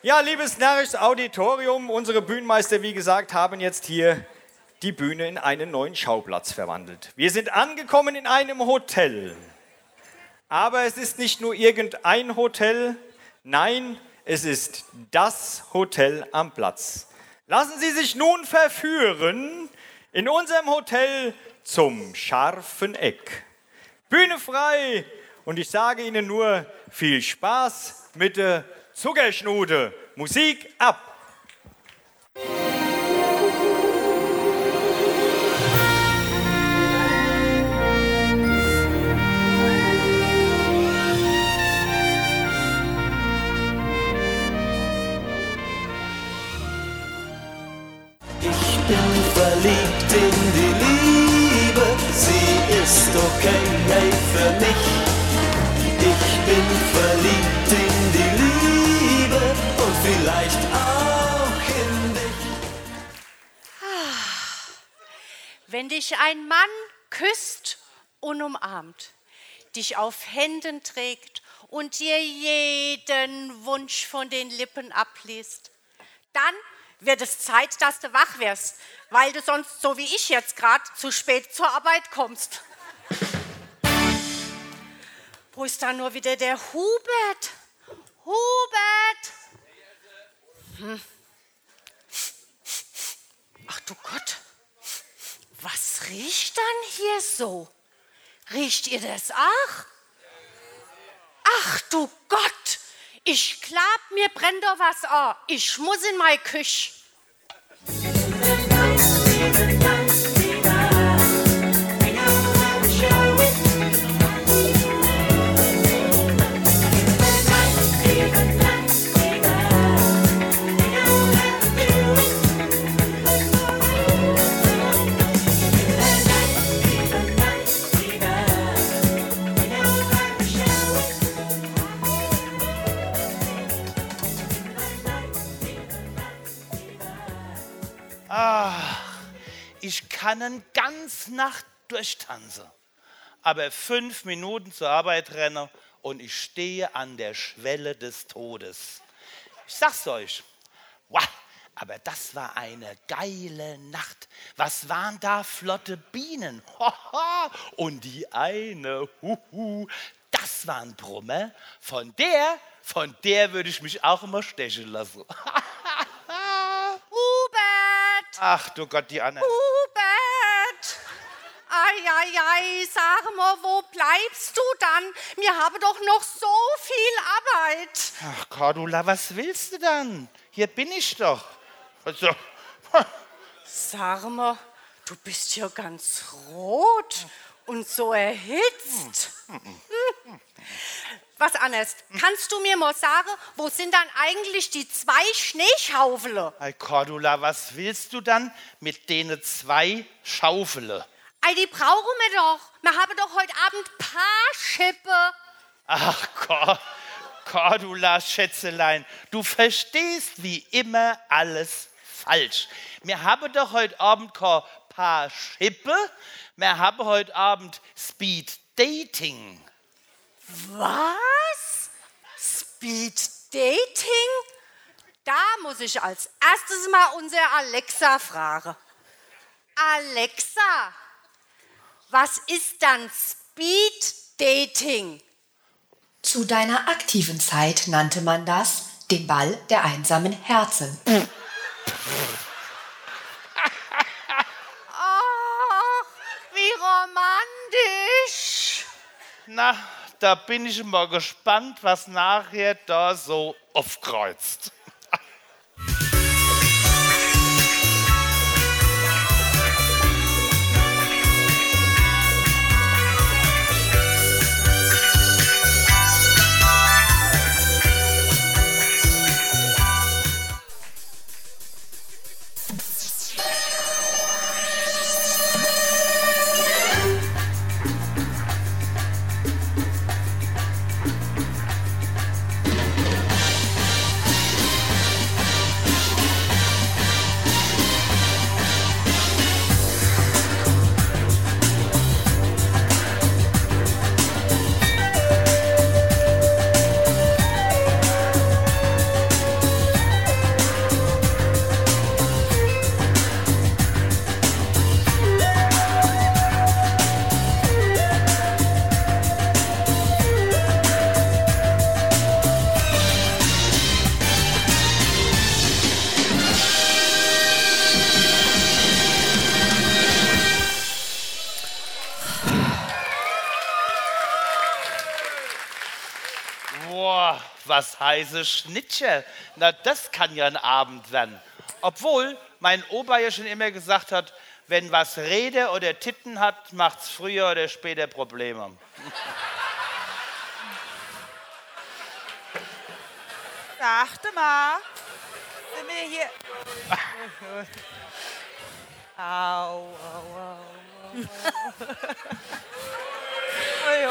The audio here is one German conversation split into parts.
Ja, liebes närrisches Auditorium, unsere Bühnenmeister, wie gesagt, haben jetzt hier die Bühne in einen neuen Schauplatz verwandelt. Wir sind angekommen in einem Hotel. Aber es ist nicht nur irgendein Hotel, nein, es ist das Hotel am Platz. Lassen Sie sich nun verführen in unserem Hotel zum scharfen Eck. Bühne frei und ich sage Ihnen nur viel Spaß mit der Zuckerschnude. Musik ab! Ich bin verliebt in die Liebe, sie ist okay hey, für mich. Wenn dich ein Mann küsst und umarmt, dich auf Händen trägt und dir jeden Wunsch von den Lippen abliest, dann wird es Zeit, dass du wach wirst, weil du sonst, so wie ich jetzt gerade, zu spät zur Arbeit kommst. Wo ist da nur wieder der Hubert? Hubert! Hm. Ach du Gott, was riecht dann hier so? Riecht ihr das auch? Ach du Gott, ich glaub, mir brennt doch was an. Ich muss in meine Küche. Eine ganze Nacht durchtanzen, aber fünf Minuten zur Arbeit renne und ich stehe an der Schwelle des Todes. Ich sag's euch, wow, aber das war eine geile Nacht. Was waren da flotte Bienen? Hoho. Und die eine, huhu, das war ein Brummer. Von der, von der würde ich mich auch immer stechen lassen. Hubert! Ach du Gott, die Anne. Hubert! Eieiei, sag mal, wo bleibst du dann? Wir haben doch noch so viel Arbeit. Ach, Cordula, was willst du dann? Hier bin ich doch. Also, Sag mal, du bist ja ganz rot und so erhitzt. Was anderes, kannst du mir mal sagen, wo sind dann eigentlich die zwei Schneeschaufeln? hey, Cordula, was willst du dann mit denen zwei Schaufele? Ei, die brauchen wir doch. Wir haben doch heute Abend Paarschippe. Ach, Cor Cordula, Schätzelein, du verstehst wie immer alles falsch. Wir haben doch heute Abend kein Paar Schippe, wir haben heute Abend Speed Dating. Was? Speed Dating? Da muss ich als erstes mal unser Alexa fragen. Alexa, was ist dann Speed Dating? Zu deiner aktiven Zeit nannte man das den Ball der einsamen Herzen. Ach, wie romantisch. Na, da bin ich mal gespannt, was nachher da so aufkreuzt. Was heiße Schnittchen? Na, das kann ja ein Abend werden. Obwohl mein Opa ja schon immer gesagt hat, wenn was Rede oder Titten hat, macht's früher oder später Probleme. Sachte mal. Sind wir hier. Au, au, au. Ui,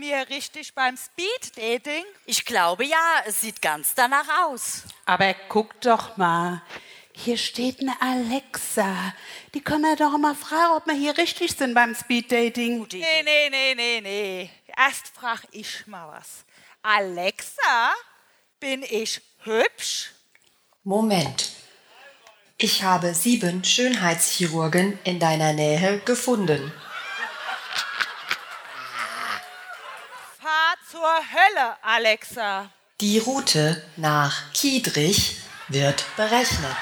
wir hier richtig beim Speed-Dating? Ich glaube ja, es sieht ganz danach aus. Aber guck doch mal. Hier steht eine Alexa. Die können wir doch mal fragen, ob wir hier richtig sind beim Speeddating. Nee, nee, nee, nee, nee. Erst frag ich mal was. Alexa, bin ich hübsch? Moment. Ich habe sieben Schönheitschirurgen in deiner Nähe gefunden. Zur Hölle, Alexa. Die Route nach Kiedrich wird berechnet.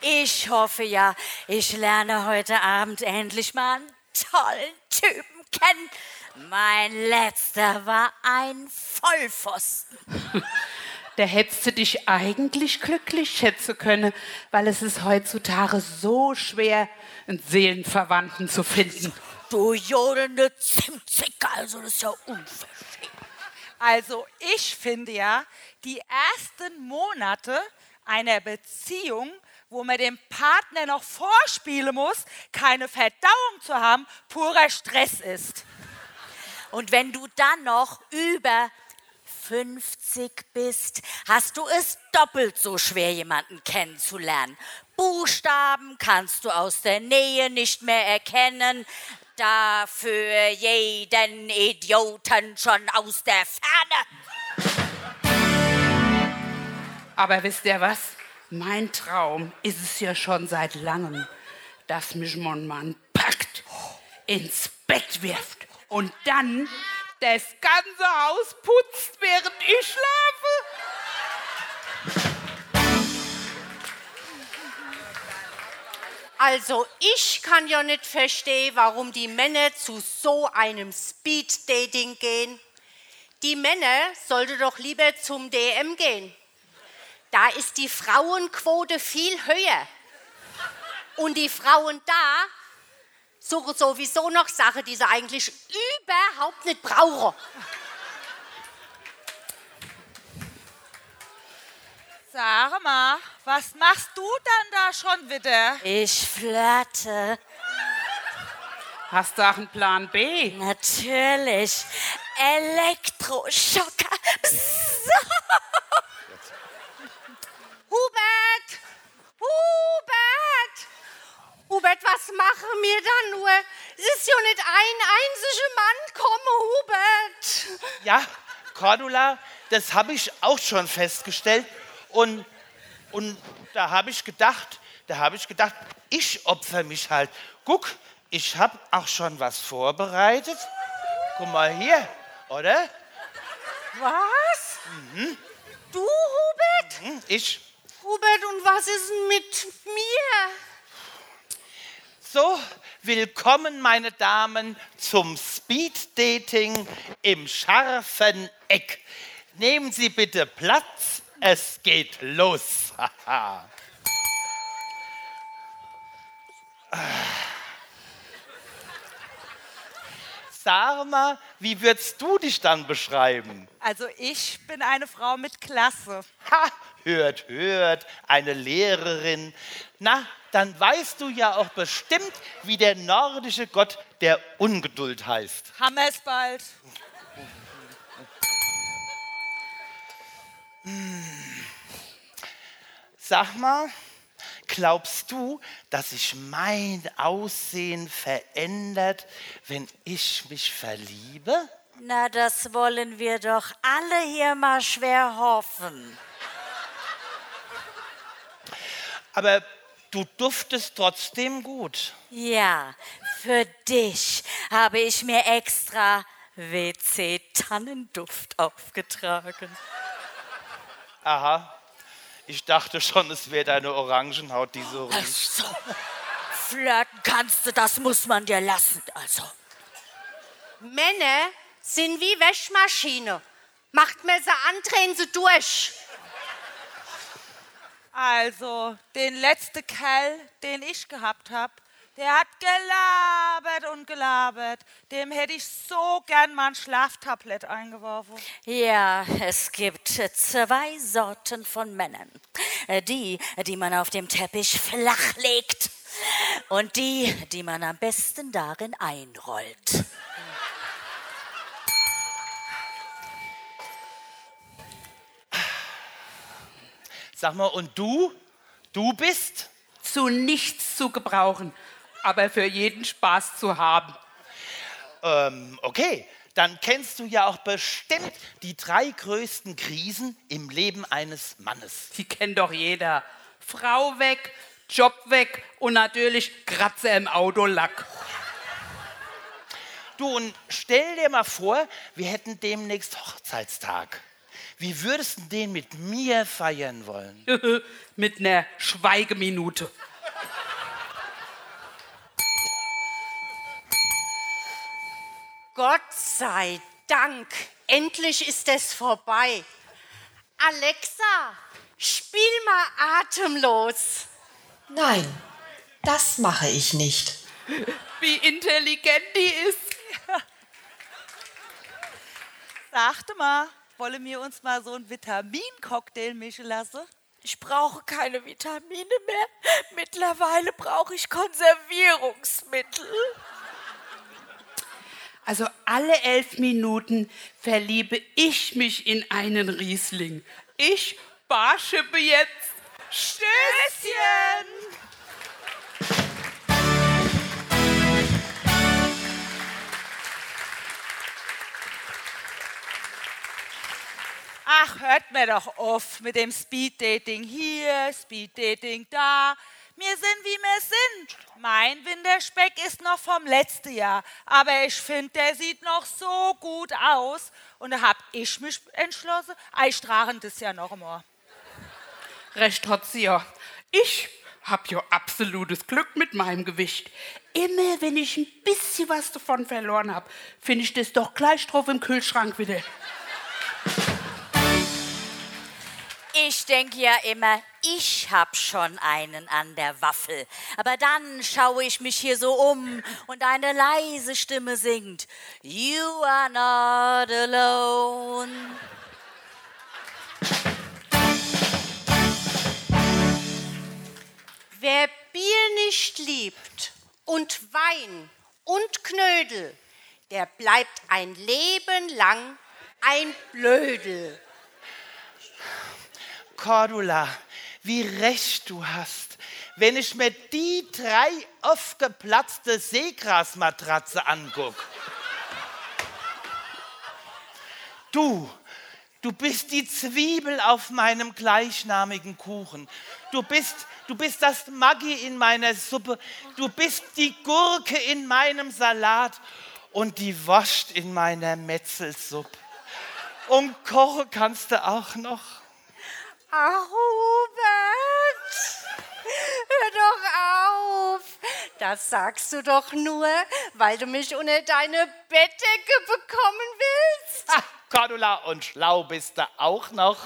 Ich hoffe ja, ich lerne heute Abend endlich mal einen tollen Typen kennen. Mein letzter war ein Vollpfosten. Da hättest du dich eigentlich glücklich schätzen können, weil es ist heutzutage so schwer, einen Seelenverwandten zu finden. Du jodelnde Zimtzicke, also das ist ja unverschämt. Also ich finde ja, die ersten Monate einer Beziehung, wo man dem Partner noch vorspielen muss, keine Verdauung zu haben, purer Stress ist. Und wenn du dann noch über 50 bist, hast du es doppelt so schwer, jemanden kennenzulernen. Buchstaben kannst du aus der Nähe nicht mehr erkennen, dafür jeden Idioten schon aus der Ferne. Aber wisst ihr was? Mein Traum ist es ja schon seit langem, dass mich mein Mann packt, ins Bett wirft und dann das ganze Haus putzt, während ich schlafe. Also ich kann ja nicht verstehen, warum die Männer zu so einem Speed-Dating gehen. Die Männer sollten doch lieber zum DM gehen. Da ist die Frauenquote viel höher. Und die Frauen da suchen sowieso noch Sachen, die sie eigentlich überhaupt nicht brauchen. Sag mal, was machst du dann da schon wieder? Ich flirte. Hast du auch einen Plan B? Natürlich. Elektroschocker. Hubert! Hubert, was machen wir da nur? Es ist ja nicht ein einziger Mann komme, Hubert. Ja, Cordula, das habe ich auch schon festgestellt. Und, und da habe ich gedacht, da habe ich gedacht, ich opfer mich halt. Guck, ich habe auch schon was vorbereitet. Guck mal hier, oder? Was? Du, Hubert? Hm, Ich. Hubert, und was ist denn mit mir? So, willkommen, meine Damen, zum Speed-Dating im scharfen Eck. Nehmen Sie bitte Platz, es geht los. Mal, wie würdest du dich dann beschreiben? Also ich bin eine Frau mit Klasse. Ha, hört, hört, eine Lehrerin. Na, dann weißt du ja auch bestimmt, wie der nordische Gott der Ungeduld heißt. Hammer es bald. Sag mal, glaubst du, dass sich mein Aussehen verändert, wenn ich mich verliebe? Na, das wollen wir doch alle hier mal schwer hoffen. Aber du duftest trotzdem gut. Ja, für dich habe ich mir extra WC-Tannenduft aufgetragen. Aha. Ich dachte schon, es wäre deine Orangenhaut, die so riecht. So. Flirten kannst du, das muss man dir lassen. Also, Männer sind wie Wäschmaschine. Macht mir sie an, drehen sie durch. Also, den letzten Kerl, den ich gehabt habe, der hat gelabert und gelabert. Dem hätte ich so gern mal ein Schlaftablett eingeworfen. ja, es gibt zwei Sorten von Männern. Die, die man auf dem Teppich flach legt und die, die man am besten darin einrollt. Sag mal, und du? Du bist? Zu nichts zu gebrauchen, aber für jeden Spaß zu haben. Ähm, okay, dann kennst du ja auch bestimmt die drei größten Krisen im Leben eines Mannes. Die kennt doch jeder. Frau weg, Job weg und natürlich Kratzer im Autolack. Du, und stell dir mal vor, wir hätten demnächst Hochzeitstag. Wie würdest du den mit mir feiern wollen? Mit einer Schweigeminute. Gott sei Dank, endlich ist es vorbei. Alexa, spiel mal atemlos. Nein, das mache ich nicht. Wie intelligent die ist. Sagte mal, wollen wir uns mal so einen Vitamincocktail mischen lassen? Ich brauche keine Vitamine mehr. Mittlerweile brauche ich Konservierungsmittel. Also alle elf Minuten verliebe ich mich in einen Riesling. Ich barschippe jetzt. Stößchen! Ach, hört mir doch auf mit dem Speeddating hier, Speeddating da. Wir sind, wie wir sind. Mein Winterspeck ist noch vom letzten Jahr, aber ich finde, der sieht noch so gut aus. Und da hab ich mich entschlossen, ich trage das ja noch einmal. Recht hat sie ja. Ich hab ja absolutes Glück mit meinem Gewicht. Immer wenn ich ein bisschen was davon verloren hab, finde ich das doch gleich drauf im Kühlschrank wieder. Ich denke ja immer, ich hab schon einen an der Waffel. Aber dann schaue ich mich hier so um und eine leise Stimme singt: You are not alone. Wer Bier nicht liebt und Wein und Knödel, der bleibt ein Leben lang ein Blödel. Cordula, wie recht du hast. Wenn ich mir die drei aufgeplatzte Seegrasmatratze anguck. Du, du bist die Zwiebel auf meinem gleichnamigen Kuchen. Du bist, du bist das Maggi in meiner Suppe. Du bist die Gurke in meinem Salat und die Wurst in meiner Metzelsuppe. Und kochen kannst du auch noch. Ach, Hubert, hör doch auf. Das sagst du doch nur, weil du mich unter deine Bettdecke bekommen willst. Ah, Cordula, und schlau bist du auch noch.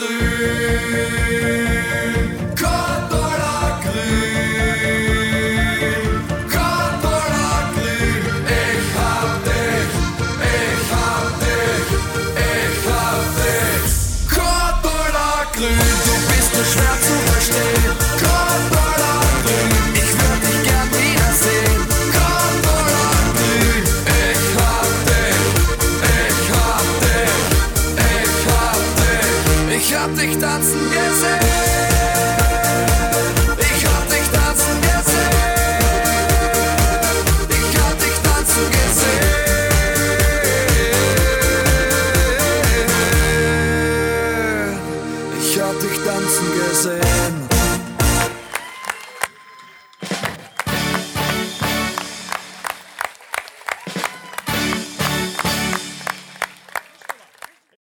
Cordula hab dich tanzen gesehen.